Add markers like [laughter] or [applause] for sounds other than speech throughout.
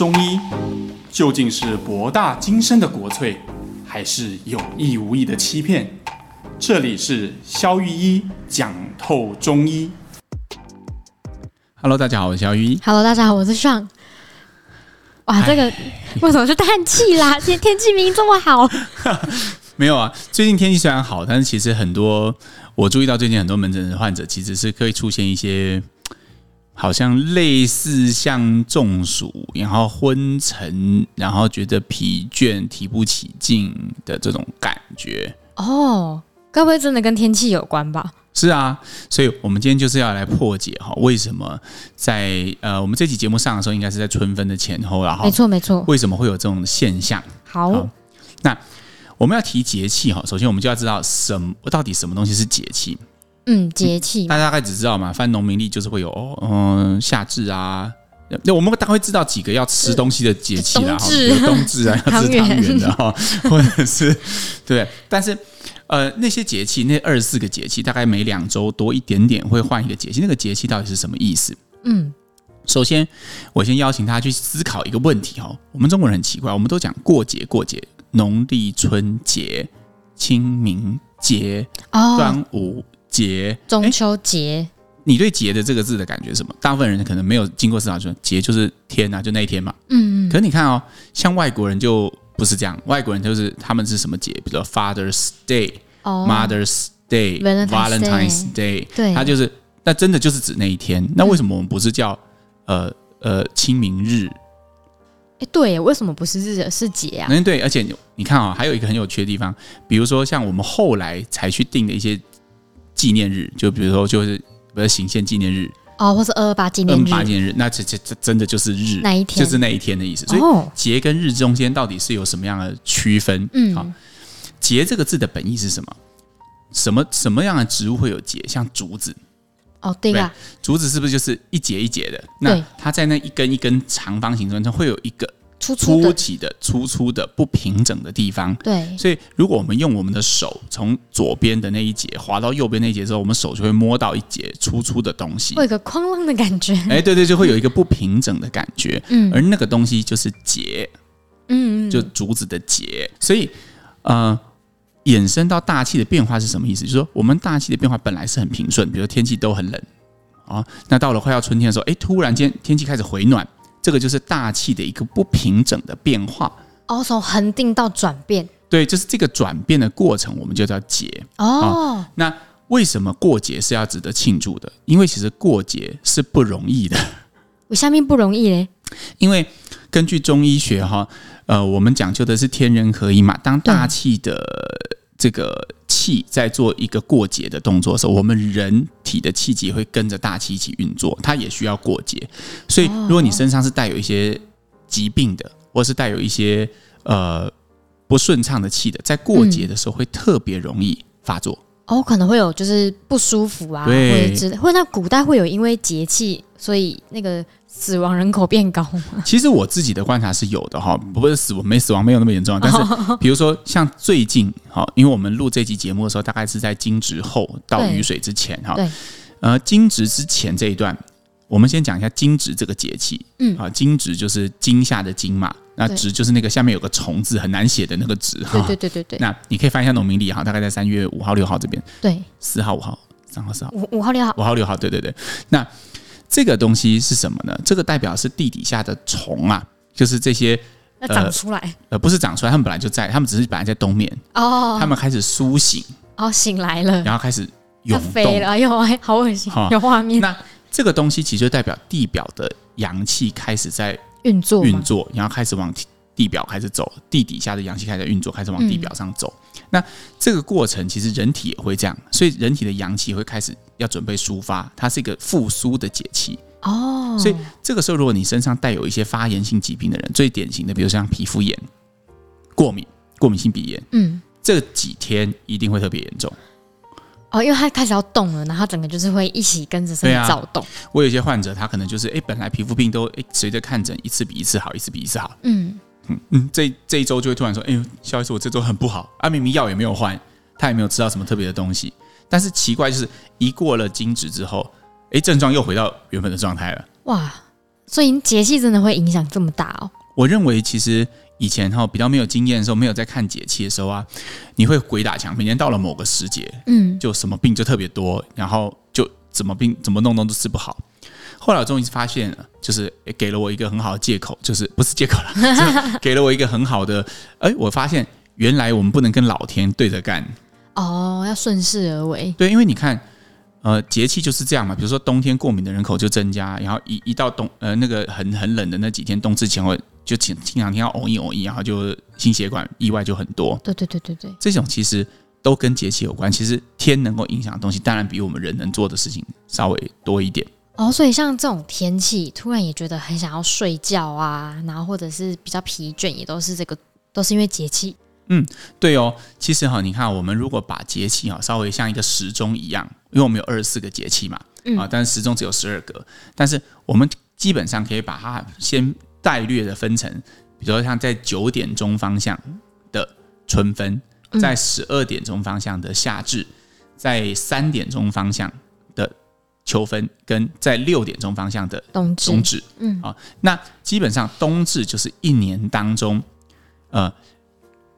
中医究竟是博大精深的国粹，还是有意无意的欺骗？这里是肖玉医讲透中医。Hello，大家好，我是肖玉医。Hello，大家好，我是 Sean。哇，这个为什么是叹气啦？[laughs] 天天气明明这么好。没有啊，最近天气虽然好，但是其实很多我注意到最近很多门诊的患者其实是可以出现一些。好像类似像中暑，然后昏沉，然后觉得疲倦、提不起劲的这种感觉。哦，该不会真的跟天气有关吧？是啊，所以我们今天就是要来破解哈，为什么在呃我们这期节目上的时候，应该是在春分的前后，然后没错没错，为什么会有这种现象？好，好，那我们要提节气哈，首先我们就要知道什么到底什么东西是节气。嗯，节气，大家大概只知道嘛，翻农民历就是会有哦，嗯，夏至啊，那我们大概会知道几个要吃东西的节气啦，哈，有冬至啊，[laughs] 要吃汤圆。的哈，[laughs] 或者是对，但是呃，那些节气，那二十四个节气，大概每两周多一点点会换一个节气，那个节气到底是什么意思？嗯，首先我先邀请大家去思考一个问题哈，我们中国人很奇怪，我们都讲过节过节，农历春节、清明节、端午。节中秋节，你对“节”的这个字的感觉是什么？大部分人可能没有经过思考，说“节”就是天呐，就那一天嘛。嗯嗯。可是你看哦，像外国人就不是这样，外国人就是他们是什么节？比如说 Father's Day、Mother's Day、Valentine's Day，对，他就是那真的就是指那一天。那为什么我们不是叫呃呃清明日？哎，对，为什么不是日是节啊？嗯，对，而且你看啊，还有一个很有趣的地方，比如说像我们后来才去定的一些。纪念日，就比如说，就是比如行宪纪念日哦，或是二二八纪念日，二二八纪念日，那这这这真的就是日，那一天就是那一天的意思。所以节跟日中间到底是有什么样的区分？嗯，好，节这个字的本意是什么？什么什么样的植物会有节？像竹子哦，对啊，竹子是不是就是一节一节的？那它在那一根一根长方形中，它会有一个。粗粗凸起的、粗粗的、不平整的地方。对，所以如果我们用我们的手从左边的那一节滑到右边那一节之后，我们手就会摸到一节粗粗的东西，会有一个哐啷的感觉。哎，对对，就会有一个不平整的感觉。嗯，而那个东西就是节，嗯，就竹子的节。所以，呃，衍生到大气的变化是什么意思？就是说，我们大气的变化本来是很平顺，比如说天气都很冷啊，那到了快要春天的时候，哎，突然间天气开始回暖。这个就是大气的一个不平整的变化哦，从恒定到转变，对，就是这个转变的过程，我们就叫节哦，哦。那为什么过节是要值得庆祝的？因为其实过节是不容易的。我下面不容易嘞？[laughs] 因为根据中医学哈，呃，我们讲究的是天人合一嘛，当大气的。这个气在做一个过节的动作的时候，我们人体的气机会跟着大气一起运作，它也需要过节。所以，如果你身上是带有一些疾病的，或是带有一些呃不顺畅的气的，在过节的时候会特别容易发作。哦，可能会有就是不舒服啊，或者之类，或者那古代会有因为节气，所以那个。死亡人口变高吗，[laughs] 其实我自己的观察是有的哈，不是死亡没死亡没有那么严重，但是 [laughs] 比如说像最近哈，因为我们录这期节目的时候，大概是在惊蛰后到雨水之前哈，对，呃，惊蛰之前这一段，我们先讲一下惊蛰这个节气，嗯，啊，惊蛰就是惊吓的惊嘛，那蛰就是那个下面有个虫字很难写的那个蛰哈，对对对对。对，那你可以翻一下农民历哈，大概在三月五号六号这边，对，四号五号。三号四号。五五号六号。五号六号，对对对，那。这个东西是什么呢？这个代表是地底下的虫啊，就是这些要长出来，呃，不是长出来，他们本来就在，他们只是本来在冬眠哦，他们开始苏醒。哦，醒来了，然后开始涌动。飞了，哎呦，好恶心，哦、有画面。那这个东西其实就代表地表的阳气开始在运作，运作，然后开始往地表开始走，地底下的阳气开始运作，开始往地表上走。嗯、那这个过程其实人体也会这样，所以人体的阳气会开始。要准备抒发，它是一个复苏的节气哦。所以这个时候，如果你身上带有一些发炎性疾病的人，最典型的，比如像皮肤炎、过敏、过敏性鼻炎，嗯，这几天一定会特别严重哦，因为它开始要动了，然后整个就是会一起跟着身体躁动。我有一些患者，他可能就是哎，本来皮肤病都哎，随着看诊一次比一次好，一次比一次好，嗯嗯嗯，这这一周就会突然说，哎呦，萧医师，我这周很不好，啊，明明药也没有换，他也没有吃到什么特别的东西。但是奇怪，就是一过了惊蛰之后，哎，症状又回到原本的状态了。哇，所以节气真的会影响这么大哦？我认为其实以前哈比较没有经验的时候，没有在看节气的时候啊，你会鬼打墙。每年到了某个时节，嗯，就什么病就特别多，然后就怎么病怎么弄弄都治不好。后来我终于发现了，就是给了我一个很好的借口，就是不是借口了，[laughs] 是给了我一个很好的。哎，我发现原来我们不能跟老天对着干哦，要顺势而为。对，因为你看。呃，节气就是这样嘛。比如说冬天过敏的人口就增加，然后一一到冬呃那个很很冷的那几天，冬至前后就经经常听到偶一偶一，然后就心血管意外就很多。对对对对对，这种其实都跟节气有关。其实天能够影响的东西，当然比我们人能做的事情稍微多一点。哦，所以像这种天气，突然也觉得很想要睡觉啊，然后或者是比较疲倦，也都是这个，都是因为节气。嗯，对哦，其实哈，你看，我们如果把节气哈稍微像一个时钟一样，因为我们有二十四个节气嘛，啊，但是时钟只有十二个，但是我们基本上可以把它先概略的分成，比如说像在九点钟方向的春分，在十二点钟方向的夏至，在三点钟方向的秋分，跟在六点钟方向的冬至，冬至，嗯，啊，那基本上冬至就是一年当中，呃。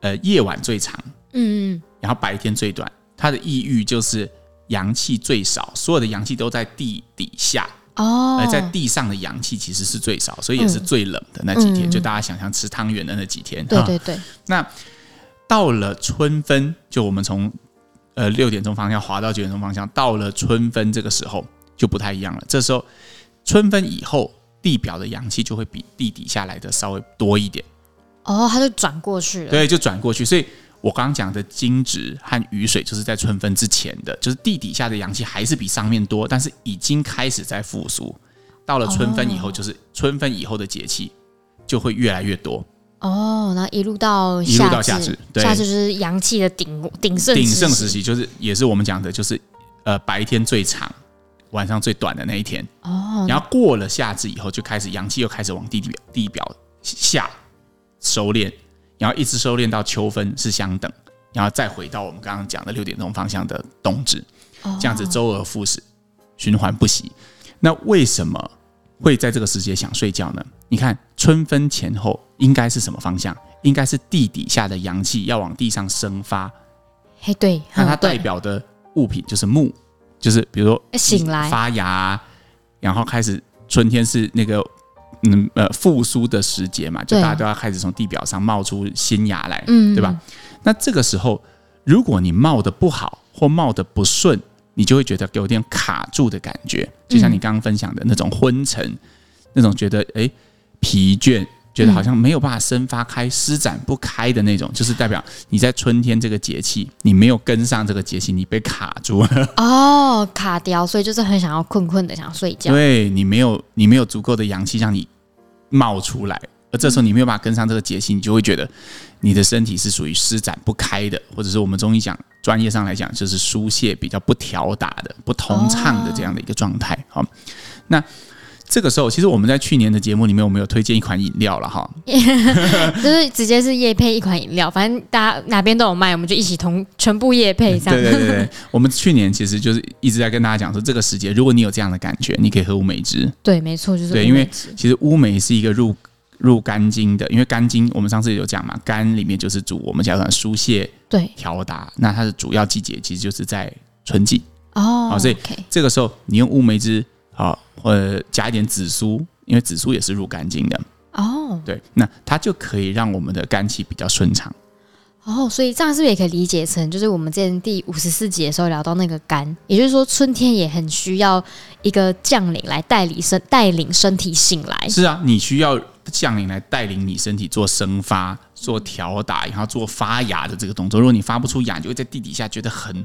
呃，夜晚最长，嗯嗯，然后白天最短，它的意喻就是阳气最少，所有的阳气都在地底下哦，而在地上的阳气其实是最少，所以也是最冷的那几天，嗯、就大家想象吃汤圆的那几天，对对对。那到了春分，就我们从呃六点钟方向滑到九点钟方向，到了春分这个时候就不太一样了。这时候春分以后，地表的阳气就会比地底下来的稍微多一点。哦，它就转过去了。对，就转过去。所以我刚刚讲的惊蛰和雨水，就是在春分之前的，就是地底下的阳气还是比上面多，但是已经开始在复苏。到了春分以后，就是春分以后的节气就会越来越多。哦，那一路到一路到夏至，对，夏至就是阳气的鼎鼎盛鼎盛时期，就是也是我们讲的，就是呃白天最长，晚上最短的那一天。哦，然后过了夏至以后，就开始阳气又开始往地表地表下。收敛，然后一直收敛到秋分是相等，然后再回到我们刚刚讲的六点钟方向的冬至，这样子周而复始，循环不息。那为什么会在这个时节想睡觉呢？你看春分前后应该是什么方向？应该是地底下的阳气要往地上生发。嘿，对，那它代表的物品就是木，就是比如说醒来发芽，然后开始春天是那个。嗯呃，复苏的时节嘛，就大家都要开始从地表上冒出新芽来，对吧？那这个时候，如果你冒得不好或冒得不顺，你就会觉得有点卡住的感觉，就像你刚刚分享的那种昏沉，那种觉得哎疲倦，觉得好像没有办法生发开、施展不开的那种，就是代表你在春天这个节气，你没有跟上这个节气，你被卡住了。哦，卡掉，所以就是很想要困困的想睡觉。对，你没有，你没有足够的阳气让你。冒出来，而这时候你没有办法跟上这个节气，你就会觉得你的身体是属于施展不开的，或者是我们中医讲专业上来讲，就是疏泄比较不调达的、不通畅的这样的一个状态。好，那这个时候，其实我们在去年的节目里面，我们有推荐一款饮料了哈，[laughs] 就是直接是夜配一款饮料，反正大家哪边都有卖，我们就一起同全部夜配这样。对对对对，我们去年其实就是一直在跟大家讲说，这个时节如果你有这样的感觉，你可以喝乌梅汁。对，没错，就是对，因为其实乌梅是一个入入肝经的，因为肝经我们上次有讲嘛，肝里面就是主我们讲的疏泄、对调达，那它的主要季节其实就是在春季哦，好，所以这个时候你用乌梅汁。好，呃，加一点紫苏，因为紫苏也是入肝经的哦。对，那它就可以让我们的肝气比较顺畅。哦，所以这样是不是也可以理解成，就是我们之前第五十四集的时候聊到那个肝，也就是说春天也很需要一个将领来带领身带领身体醒来。是啊，你需要将领来带领你身体做生发、做调打，然后做发芽的这个动作。如果你发不出芽，你就会在地底下觉得很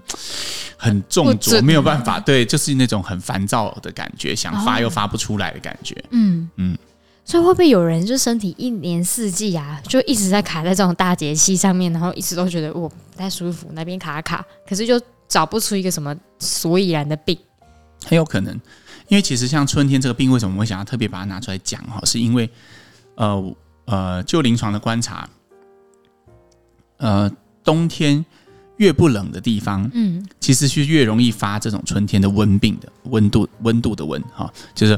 很重浊，没有办法。对，就是那种很烦躁的感觉，想发又发不出来的感觉。嗯嗯。所以会不会有人就身体一年四季啊，就一直在卡在这种大节气上面，然后一直都觉得我不太舒服，那边卡卡，可是就找不出一个什么所以然的病？很有可能，因为其实像春天这个病，为什么我会想要特别把它拿出来讲哈？是因为呃呃，就临床的观察，呃，冬天越不冷的地方，嗯，其实是越容易发这种春天的温病的温度温度的温哈，就是。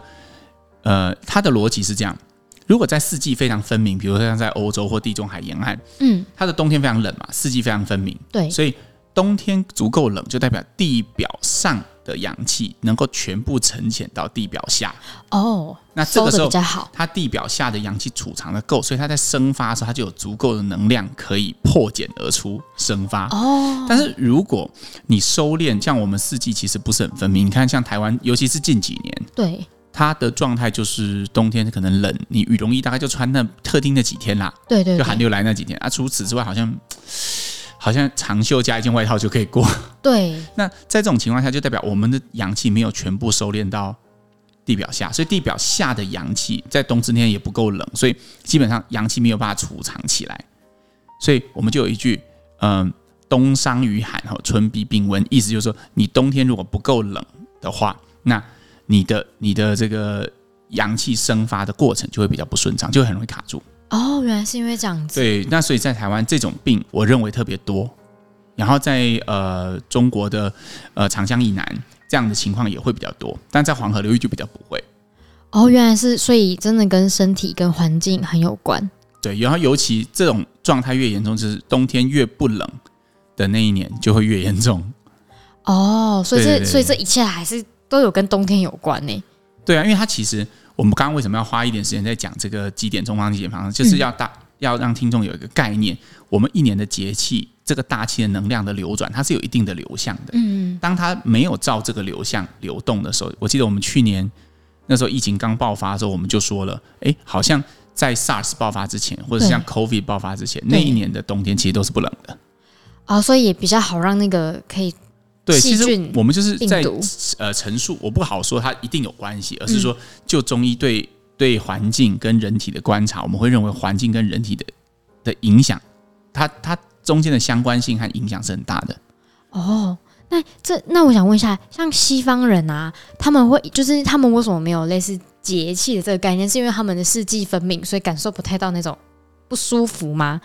呃，它的逻辑是这样：如果在四季非常分明，比如说像在欧洲或地中海沿岸，嗯，它的冬天非常冷嘛，四季非常分明，对，所以冬天足够冷，就代表地表上的氧气能够全部沉潜到地表下。哦，那这个时候比较好，它地表下的氧气储藏的够，所以它在生发的时候，它就有足够的能量可以破茧而出生发。哦，但是如果你收敛，像我们四季其实不是很分明。你看，像台湾，尤其是近几年，对。它的状态就是冬天可能冷，你羽绒衣大概就穿那特定的几天啦，对，对对，就寒流来那几天啊。除此之外，好像好像长袖加一件外套就可以过。对，[laughs] 那在这种情况下，就代表我们的阳气没有全部收敛到地表下，所以地表下的阳气在冬至天也不够冷，所以基本上阳气没有办法储藏起来。所以我们就有一句，嗯、呃，冬伤于寒，哈，春必病温，意思就是说，你冬天如果不够冷的话，那你的你的这个阳气生发的过程就会比较不顺畅，就会很容易卡住。哦，原来是因为这样子。对，那所以在台湾这种病，我认为特别多。然后在呃中国的呃长江以南，这样的情况也会比较多，但在黄河流域就比较不会。哦，原来是，所以真的跟身体跟环境很有关。对，然后尤其这种状态越严重，就是冬天越不冷的那一年就会越严重。哦，所以这所以这一切还是。都有跟冬天有关呢？对啊，因为它其实我们刚刚为什么要花一点时间在讲这个几点钟方、几点方，就是要大、嗯、要让听众有一个概念，我们一年的节气，这个大气的能量的流转，它是有一定的流向的。嗯，当它没有照这个流向流动的时候，我记得我们去年那时候疫情刚爆发的时候，我们就说了，哎，好像在 SARS 爆发之前，或者是像 COVID 爆发之前，那一年的冬天其实都是不冷的。哦，所以也比较好让那个可以。对，其实我们就是在呃陈述，我不好说它一定有关系，而是说就中医对对环境跟人体的观察，我们会认为环境跟人体的的影响，它它中间的相关性和影响是很大的。哦，那这那我想问一下，像西方人啊，他们会就是他们为什么没有类似节气的这个概念？是因为他们的四季分明，所以感受不太到那种不舒服吗？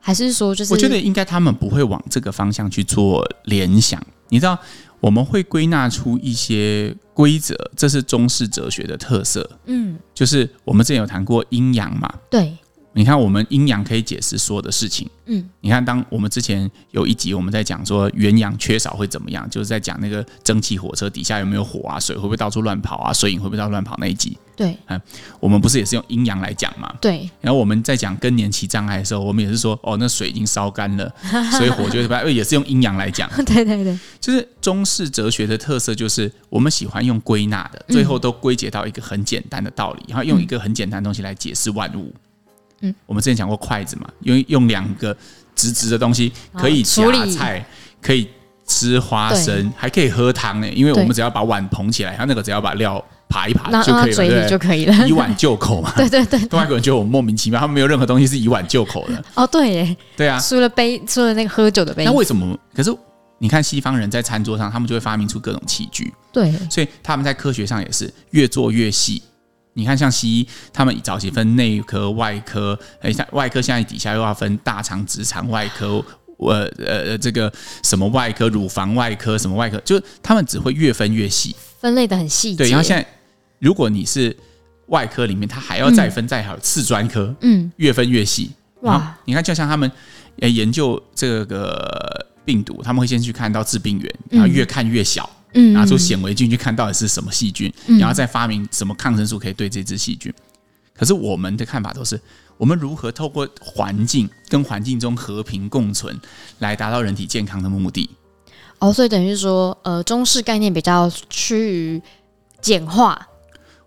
还是说就是？我觉得应该他们不会往这个方向去做联想。你知道，我们会归纳出一些规则，这是中式哲学的特色。嗯，就是我们之前有谈过阴阳嘛。对。你看，我们阴阳可以解释所有的事情。嗯，你看，当我们之前有一集我们在讲说元阳缺少会怎么样，就是在讲那个蒸汽火车底下有没有火啊，水会不会到处乱跑啊，水影会不会到处乱跑那一集。对，嗯，我们不是也是用阴阳来讲嘛？对。然后我们在讲更年期障碍的时候，我们也是说，哦，那水已经烧干了，[laughs] 所以火就会也是用阴阳来讲。[laughs] 对对对，就是中式哲学的特色，就是我们喜欢用归纳的，最后都归结到一个很简单的道理，然后用一个很简单的东西来解释万物。嗯，我们之前讲过筷子嘛，用用两个直直的东西可以夹菜，可以吃花生，还可以喝汤呢。因为我们只要把碗捧起来，它那个只要把料扒一扒就可以了，嘴里就可以了，以碗就口嘛。对 [laughs] 对对，外国人觉得我莫名其妙，他们没有任何东西是以碗就口的。哦，对耶，对啊，除了杯，除了那个喝酒的杯。那为什么？可是你看西方人在餐桌上，他们就会发明出各种器具。对，所以他们在科学上也是越做越细。你看，像西医，他们早期分内科、外科，哎，像外科现在底下又要分大肠、直肠外科，呃呃，这个什么外科、乳房外科，什么外科，就是他们只会越分越细，分类的很细。对，然后现在，如果你是外科里面，它还要再分，再好次专科，嗯，越分越细。哇，你看，就像他们研究这个病毒，他们会先去看到致病源，然后越看越小。嗯，拿出显微镜去看到底是什么细菌，然后再发明什么抗生素可以对这只细菌。可是我们的看法都是，我们如何透过环境跟环境中和平共存，来达到人体健康的目的。哦，所以等于说，呃，中式概念比较趋于简化，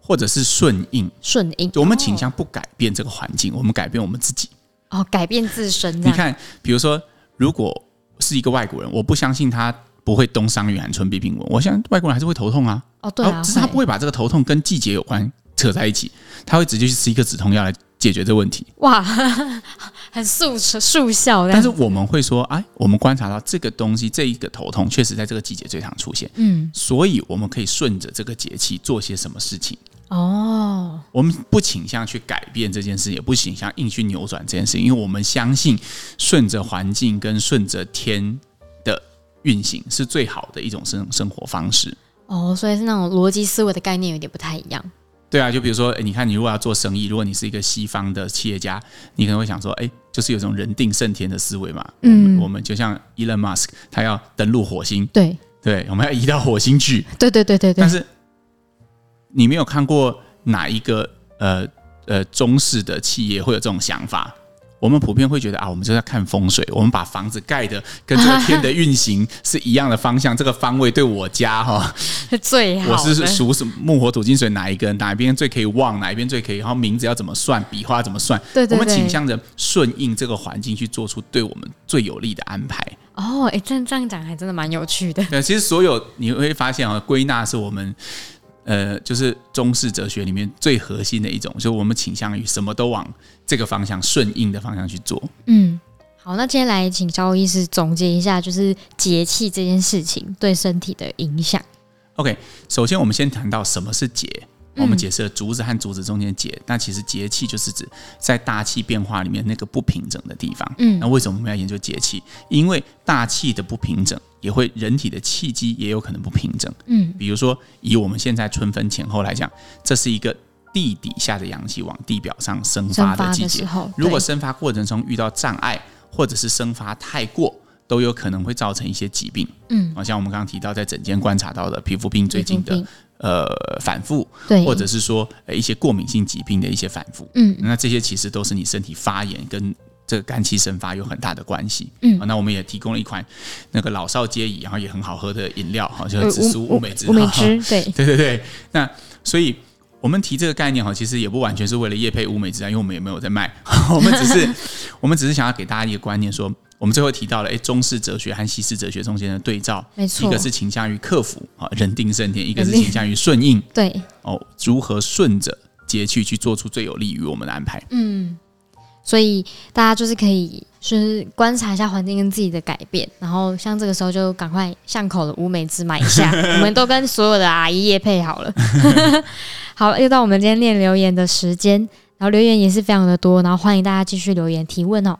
或者是顺应。顺应，我们倾向不改变这个环境，我们改变我们自己。哦，改变自身。你看，比如说，如果是一个外国人，我不相信他。不会冬伤于寒，春必病温。我想外国人还是会头痛啊。哦，对啊，只是他不会把这个头痛跟季节有关扯在一起，他会直接去吃一个止痛药来解决这个问题。哇，[laughs] 很速速效。但是我们会说，哎，我们观察到这个东西，这一个头痛确实在这个季节最常出现。嗯，所以我们可以顺着这个节气做些什么事情。哦，我们不倾向去改变这件事，也不倾向硬去扭转这件事，因为我们相信顺着环境跟顺着天的。运行是最好的一种生生活方式哦，所以是那种逻辑思维的概念有点不太一样。对啊，就比如说，你看，你如果要做生意，如果你是一个西方的企业家，你可能会想说，哎，就是有种人定胜天的思维嘛。嗯，我们就像 Elon Musk，他要登陆火星，对对，我们要移到火星去。对对对对对。但是你没有看过哪一个呃呃中式的企业会有这种想法？我们普遍会觉得啊，我们就在看风水，我们把房子盖的跟这个天的运行是一样的方向，这个方位对我家哈最好。我是属什么木火土金水哪一个哪一边最可以旺，哪一边最可以，然后名字要怎么算，笔画怎么算？对对对。我们倾向着顺应这个环境去做出对我们最有利的安排。哦，哎，这样这样讲还真的蛮有趣的。对，其实所有你会发现啊，归纳是我们。呃，就是中式哲学里面最核心的一种，就是我们倾向于什么都往这个方向顺应的方向去做。嗯，好，那今天来请萧医师总结一下，就是节气这件事情对身体的影响。OK，首先我们先谈到什么是节。我们解释了竹子和竹子中间的节，那其实节气就是指在大气变化里面那个不平整的地方。嗯，那为什么我们要研究节气？因为大气的不平整也会人体的气机也有可能不平整。嗯，比如说以我们现在春分前后来讲，这是一个地底下的阳气往地表上生发的季节。如果生发过程中遇到障碍，或者是生发太过，都有可能会造成一些疾病。嗯，好像我们刚刚提到在诊间观察到的皮肤病，最近的。呃，反复，对，或者是说呃一些过敏性疾病的一些反复，嗯，那这些其实都是你身体发炎跟这个肝气生发有很大的关系，嗯，那我们也提供了一款那个老少皆宜，然后也很好喝的饮料，哈，就是紫苏乌梅汁，乌梅汁，对，[laughs] 对对对，那所以我们提这个概念哈，其实也不完全是为了叶配乌梅汁啊，因为我们也没有在卖，[laughs] 我们只是我们只是想要给大家一个观念说。我们最后提到了，哎，中式哲学和西式哲学中间的对照，没错，一个是倾向于克服啊，人定胜天；一个是倾向于顺应，对，哦，如何顺着节气去做出最有利于我们的安排？嗯，所以大家就是可以就是观察一下环境跟自己的改变，然后像这个时候就赶快巷口的乌梅汁买一下，[laughs] 我们都跟所有的阿姨业配好了。[laughs] 好，又到我们今天念留言的时间，然后留言也是非常的多，然后欢迎大家继续留言提问哦。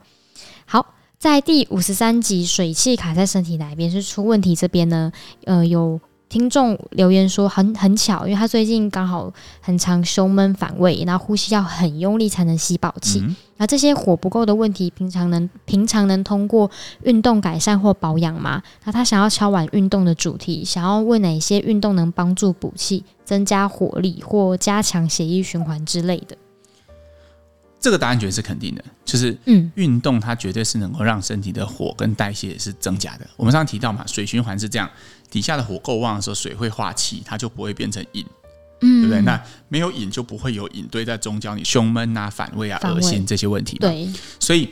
好。在第五十三集，水气卡在身体哪一边是出问题？这边呢，呃，有听众留言说很很巧，因为他最近刚好很常胸闷反胃，然后呼吸要很用力才能吸饱气。那、这些火不够的问题，平常能平常能通过运动改善或保养吗？那他想要敲碗运动的主题，想要问哪些运动能帮助补气、增加火力或加强血液循环之类的。这个答案绝对是肯定的，就是嗯，运动它绝对是能够让身体的火跟代谢是增加的。我们上次提到嘛，水循环是这样，底下的火够旺的时候，水会化气，它就不会变成饮，嗯，对不对？那没有饮就不会有饮堆在中焦，你胸闷啊、反胃啊、恶心这些问题。对，所以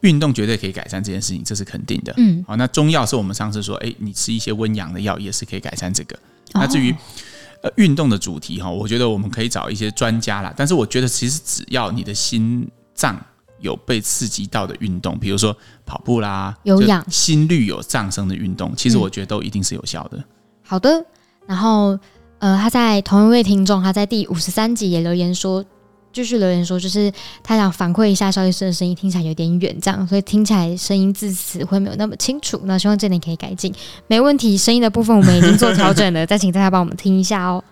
运动绝对可以改善这件事情，这是肯定的。嗯，好，那中药是我们上次说，哎，你吃一些温阳的药也是可以改善这个。那至于。呃，运动的主题哈，我觉得我们可以找一些专家啦。但是我觉得，其实只要你的心脏有被刺激到的运动，比如说跑步啦，有氧、心率有上升的运动，其实我觉得都一定是有效的。嗯、好的，然后呃，他在同一位听众，他在第五十三集也留言说。继续留言说，就是他想反馈一下萧医师的声音听起来有点远，这样，所以听起来声音字词会没有那么清楚。那希望这点可以改进，没问题。声音的部分我们已经做调整了，[laughs] 再请大家帮我们听一下哦。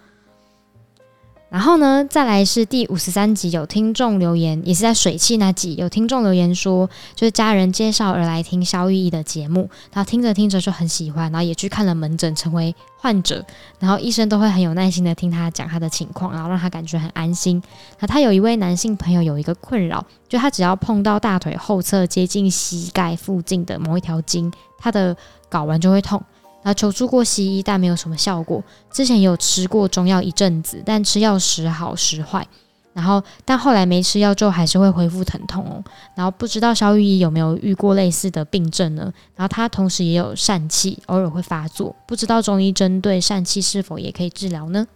然后呢，再来是第五十三集，有听众留言，也是在水气那集，有听众留言说，就是家人介绍而来听萧御医的节目，然后听着听着就很喜欢，然后也去看了门诊，成为患者，然后医生都会很有耐心的听他讲他的情况，然后让他感觉很安心。那他有一位男性朋友有一个困扰，就他只要碰到大腿后侧接近膝盖附近的某一条筋，他的睾丸就会痛。他求助过西医，但没有什么效果。之前有吃过中药一阵子，但吃药时好时坏。然后，但后来没吃药之后，还是会恢复疼痛哦。然后不知道肖玉医有没有遇过类似的病症呢？然后他同时也有疝气，偶尔会发作。不知道中医针对疝气是否也可以治疗呢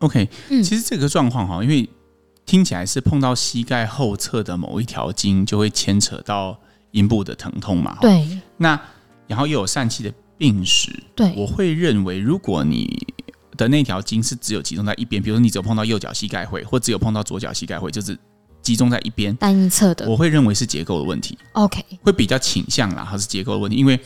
？OK，嗯，其实这个状况哈，因为听起来是碰到膝盖后侧的某一条筋，就会牵扯到阴部的疼痛嘛。对，那。然后又有疝气的病史，对，我会认为，如果你的那条筋是只有集中在一边，比如说你只有碰到右脚膝盖会，或只有碰到左脚膝盖会，就是集中在一边单一侧的，我会认为是结构的问题。OK，会比较倾向啦，还是结构的问题，因为，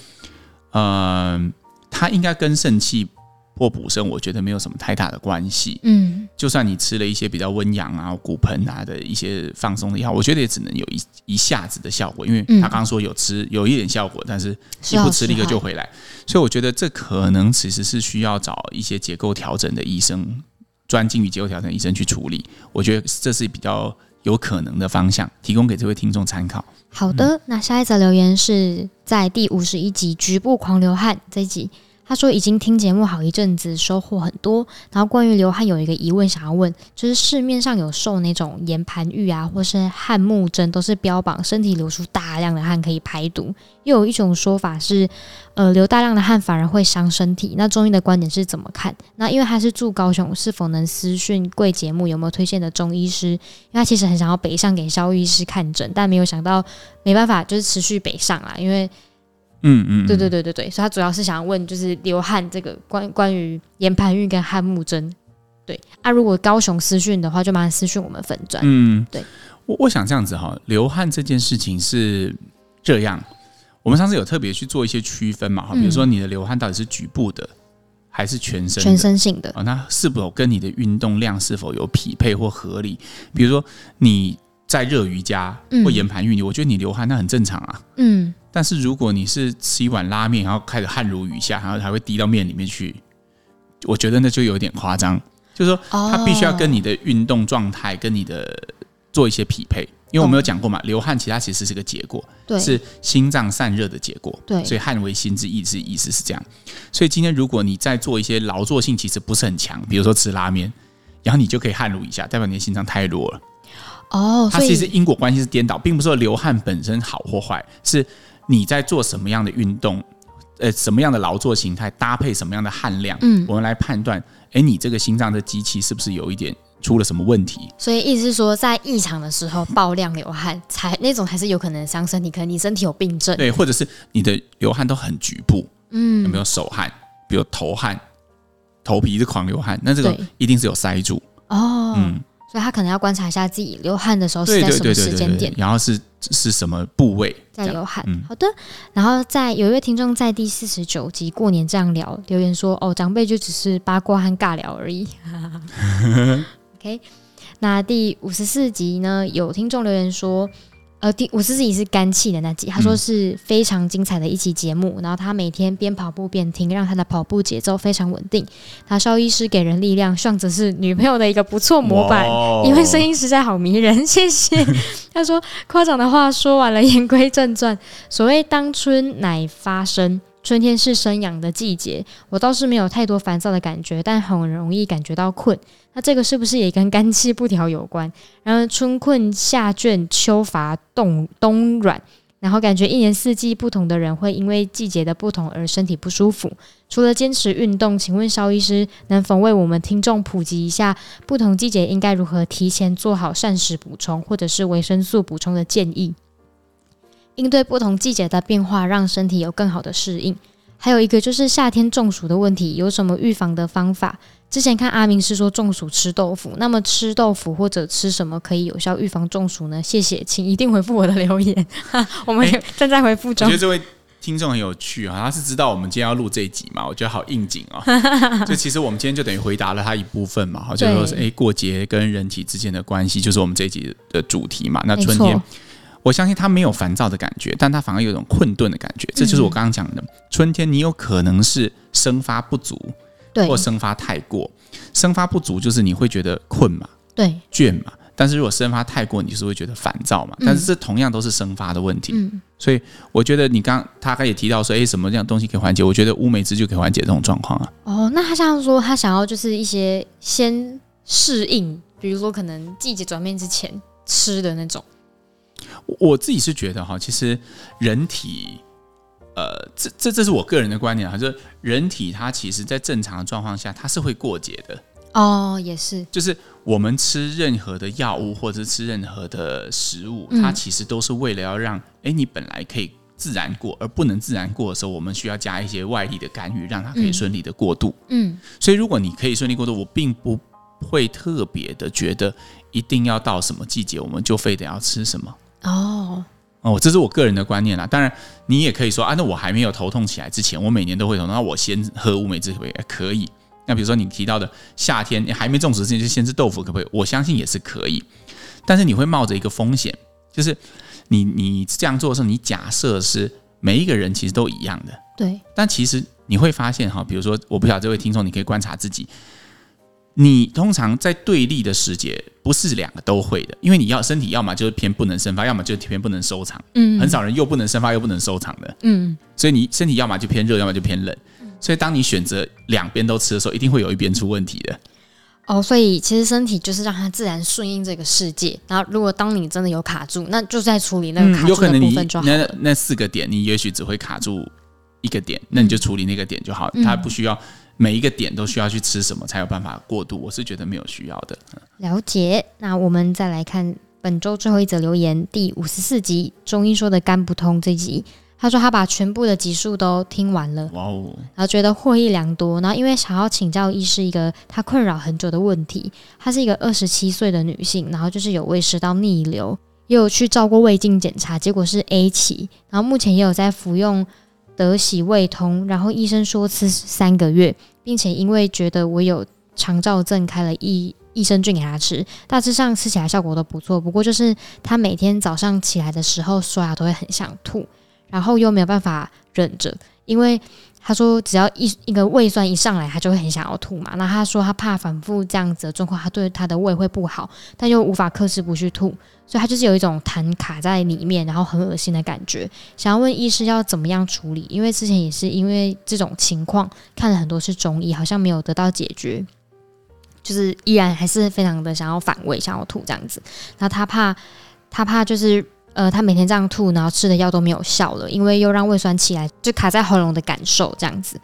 呃，它应该跟肾气或补肾，我觉得没有什么太大的关系。嗯，就算你吃了一些比较温阳啊、骨盆啊的一些放松的药，我觉得也只能有一一下子的效果，因为他刚刚说有吃有一点效果，但是你不吃立刻就回来，所以我觉得这可能其实是需要找一些结构调整的医生，专精于结构调整的医生去处理。我觉得这是比较有可能的方向，提供给这位听众参考。好的，那下一则留言是在第五十一集局部狂流汗这一集。他说已经听节目好一阵子，收获很多。然后关于流汗有一个疑问想要问，就是市面上有售那种岩盘浴啊，或是汗木针，都是标榜身体流出大量的汗可以排毒。又有一种说法是，呃，流大量的汗反而会伤身体。那中医的观点是怎么看？那因为他是住高雄，是否能私讯贵节目有没有推荐的中医师？因为他其实很想要北上给萧医师看诊，但没有想到没办法，就是持续北上啦，因为。嗯嗯，对对对对对，所以他主要是想要问，就是流汗这个关关于岩盘玉跟汉木针，对啊，如果高雄私讯的话，就麻烦私讯我们粉专。嗯，对，我我想这样子哈，流汗这件事情是这样，我们上次有特别去做一些区分嘛哈，比如说你的流汗到底是局部的还是全身全身性的啊？那是否跟你的运动量是否有匹配或合理？比如说你在热瑜伽或岩盘浴，我觉得你流汗那很正常啊。嗯。但是如果你是吃一碗拉面，然后开始汗如雨下，然后还会滴到面里面去，我觉得那就有点夸张。就是说，它必须要跟你的运动状态跟你的做一些匹配。因为我们有讲过嘛，流汗其实它其实是个结果，是心脏散热的结果。对，所以汗为心之意之，意思是这样。所以今天如果你在做一些劳作性其实不是很强，比如说吃拉面，然后你就可以汗如雨下，代表你的心脏太弱了。哦，它其实因果关系是颠倒，并不是说流汗本身好或坏，是。你在做什么样的运动？呃，什么样的劳作形态搭配什么样的汗量？嗯，我们来判断，哎，你这个心脏的机器是不是有一点出了什么问题？所以意思是说，在异常的时候爆量流汗，才那种才是有可能伤身体，可能你身体有病症。对，或者是你的流汗都很局部，嗯，有没有手汗？比如头汗，头皮是狂流汗，那这个一定是有塞住哦。嗯。所以他可能要观察一下自己流汗的时候是在什么时间点，然后是是什么部位在流汗。嗯、好的，然后在有一位听众在第四十九集过年这样聊留言说：“哦，长辈就只是八卦和尬聊而已。[laughs] ” OK，那第五十四集呢，有听众留言说。呃，第五十四集是肝气的那集，他说是非常精彩的一期节目。嗯、然后他每天边跑步边听，让他的跑步节奏非常稳定。他萧医师给人力量，上则是女朋友的一个不错模板，哇因为声音实在好迷人。[laughs] 谢谢。[laughs] 他说夸张的话说完了，言归正传。所谓当春乃发生。春天是生养的季节，我倒是没有太多烦躁的感觉，但很容易感觉到困。那这个是不是也跟肝气不调有关？然后春困夏倦秋乏冬冬软，然后感觉一年四季不同的人会因为季节的不同而身体不舒服。除了坚持运动，请问萧医师能否为我们听众普及一下不同季节应该如何提前做好膳食补充或者是维生素补充的建议？应对不同季节的变化，让身体有更好的适应。还有一个就是夏天中暑的问题，有什么预防的方法？之前看阿明是说中暑吃豆腐，那么吃豆腐或者吃什么可以有效预防中暑呢？[laughs] 谢谢，请一定回复我的留言。[laughs] 我们正在回复中。我觉得这位听众很有趣啊，他是知道我们今天要录这一集嘛？我觉得好应景哦。[laughs] 就其实我们今天就等于回答了他一部分嘛，就是说是哎，过节跟人体之间的关系，就是我们这一集的主题嘛。那春天。我相信他没有烦躁的感觉，但他反而有一种困顿的感觉。这就是我刚刚讲的，春天你有可能是生发不足，对，或生发太过。生发不足就是你会觉得困嘛，对，倦嘛。但是如果生发太过，你是会觉得烦躁嘛。但是这同样都是生发的问题。嗯，所以我觉得你刚他刚也提到说，哎，什么这样东西可以缓解？我觉得乌梅汁就可以缓解这种状况啊。哦，那他像说他想要就是一些先适应，比如说可能季节转变之前吃的那种。我自己是觉得哈，其实人体，呃，这这这是我个人的观点哈，就是人体它其实在正常的状况下，它是会过节的哦，也是，就是我们吃任何的药物或者吃任何的食物，它其实都是为了要让，哎，你本来可以自然过，而不能自然过的时候，我们需要加一些外力的干预，让它可以顺利的过渡。嗯，所以如果你可以顺利过渡，我并不会特别的觉得一定要到什么季节，我们就非得要吃什么。哦哦，这是我个人的观念啦。当然，你也可以说啊，那我还没有头痛起来之前，我每年都会头痛，那我先喝乌梅汁可不可以？可以，那比如说你提到的夏天你还没种植之前就先吃豆腐，可不可以？我相信也是可以，但是你会冒着一个风险，就是你你这样做的时候，你假设是每一个人其实都一样的，对。但其实你会发现哈，比如说我不晓得这位听众，你可以观察自己，你通常在对立的时节不是两个都会的，因为你要身体要么就是偏不能生发，要么就是偏不能收藏，嗯，很少人又不能生发又不能收藏的，嗯，所以你身体要么就偏热，要么就偏冷。所以，当你选择两边都吃的时候，一定会有一边出问题的。哦，所以其实身体就是让它自然顺应这个世界。然后，如果当你真的有卡住，那就在处理那个卡住的部分就好了。嗯，有可能你那那四个点，你也许只会卡住一个点，那你就处理那个点就好。嗯，它不需要每一个点都需要去吃什么才有办法过渡。我是觉得没有需要的。了解。那我们再来看本周最后一则留言，第五十四集中医说的肝不通这集。他说他把全部的集数都听完了，哇哦，然后觉得获益良多。然后因为想要请教医师一个他困扰很久的问题，她是一个二十七岁的女性，然后就是有胃食道逆流，也有去照过胃镜检查，结果是 A 期，然后目前也有在服用得喜胃通，然后医生说吃三个月，并且因为觉得我有肠躁症，开了益益生菌给他吃，大致上吃起来效果都不错，不过就是他每天早上起来的时候刷牙都会很想吐。然后又没有办法忍着，因为他说只要一一个胃酸一上来，他就会很想要吐嘛。那他说他怕反复这样子的状况，他对他的胃会不好，但又无法克制不去吐，所以他就是有一种痰卡在里面，然后很恶心的感觉。想要问医师要怎么样处理？因为之前也是因为这种情况看了很多次中医，好像没有得到解决，就是依然还是非常的想要反胃，想要吐这样子。那他怕，他怕就是。呃，他每天这样吐，然后吃的药都没有效了，因为又让胃酸起来，就卡在喉咙的感受这样子，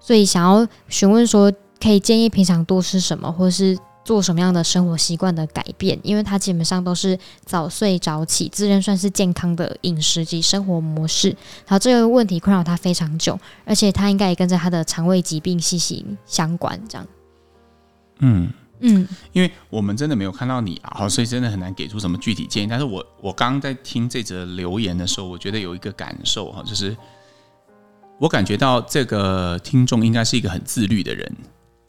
所以想要询问说，可以建议平常多吃什么，或是做什么样的生活习惯的改变？因为他基本上都是早睡早起，自认算是健康的饮食及生活模式。然后这个问题困扰他非常久，而且他应该也跟着他的肠胃疾病息息相关，这样。嗯。嗯，因为我们真的没有看到你啊，好，所以真的很难给出什么具体建议。但是我我刚刚在听这则留言的时候，我觉得有一个感受哈，就是我感觉到这个听众应该是一个很自律的人，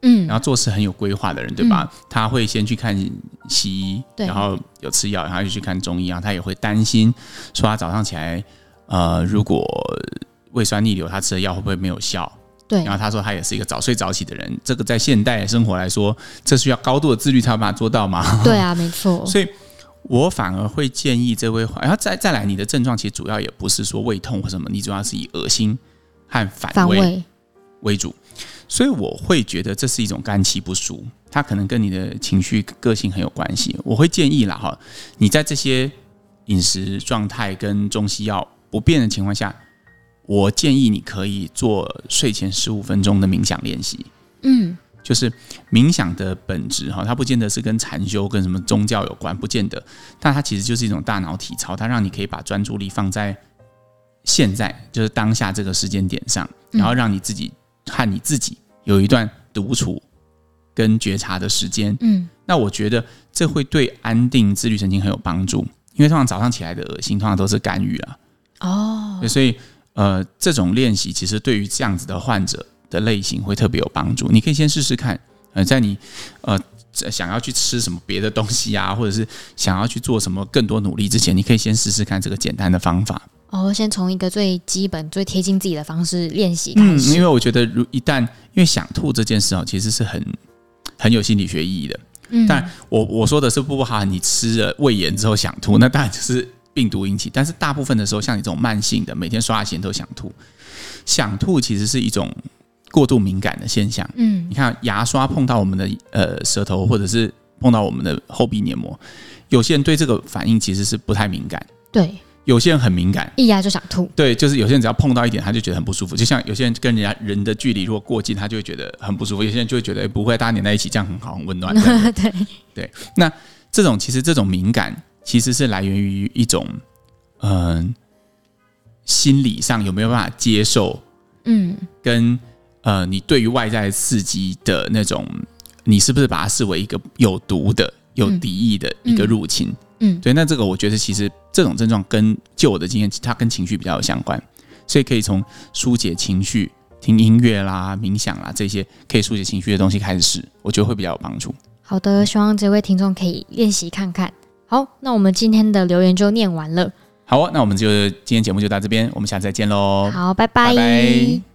嗯，然后做事很有规划的人，对吧？嗯，他会先去看西医，然后有吃药，然后又去看中医，然后他也会担心说他早上起来，呃，如果胃酸逆流，他吃的药会不会没有效？对，然后他说他也是一个早睡早起的人，这个在现代生活来说，这需要高度的自律才有办法做到吗？对啊，没错。[laughs] 所以我反而会建议这位，然后再再来，你的症状其实主要也不是说胃痛或什么，你主要是以恶心和反胃为主，所以我会觉得这是一种肝气不舒，它可能跟你的情绪个性很有关系。我会建议啦哈，你在这些饮食状态跟中西药不变的情况下。我建议你可以做睡前十五分钟的冥想练习。嗯，就是冥想的本质哈，它不见得是跟禅修、跟什么宗教有关，不见得，但它其实就是一种大脑体操，它让你可以把专注力放在现在，就是当下这个时间点上，然后让你自己和你自己有一段独处跟觉察的时间。嗯，那我觉得这会对安定自律神经很有帮助，因为通常早上起来的恶心，通常都是干预啊。哦，所以。呃，这种练习其实对于这样子的患者的类型会特别有帮助。你可以先试试看，呃，在你呃想要去吃什么别的东西啊，或者是想要去做什么更多努力之前，你可以先试试看这个简单的方法。哦，先从一个最基本、最贴近自己的方式练习开始。嗯，因为我觉得，如一旦因为想吐这件事哦，其实是很很有心理学意义的。嗯，但我我说的是不不好，你吃了胃炎之后想吐，那当然就是。病毒引起，但是大部分的时候，像你这种慢性的，每天刷牙前都想吐，想吐其实是一种过度敏感的现象。嗯，你看牙刷碰到我们的呃舌头，或者是碰到我们的后壁黏膜，有些人对这个反应其实是不太敏感。对，有些人很敏感，一压就想吐。对，就是有些人只要碰到一点，他就觉得很不舒服。就像有些人跟人家人的距离如果过近，他就会觉得很不舒服。有些人就会觉得不会，大家黏在一起，这样很好，很温暖。对 [laughs] 对，对，那这种其实这种敏感。其实是来源于一种，嗯、呃，心理上有没有办法接受，嗯，跟呃，你对于外在刺激的那种，你是不是把它视为一个有毒的、有敌意的一个入侵？嗯，嗯对。那这个我觉得其实这种症状跟就我的经验，它跟情绪比较有相关，所以可以从疏解情绪听音乐啦、冥想啦这些可以疏解情绪的东西开始试，我觉得会比较有帮助。好的，希望这位听众可以练习看看。好，那我们今天的留言就念完了。好，那我们就今天节目就到这边，我们下次再见喽。好，拜拜。拜拜。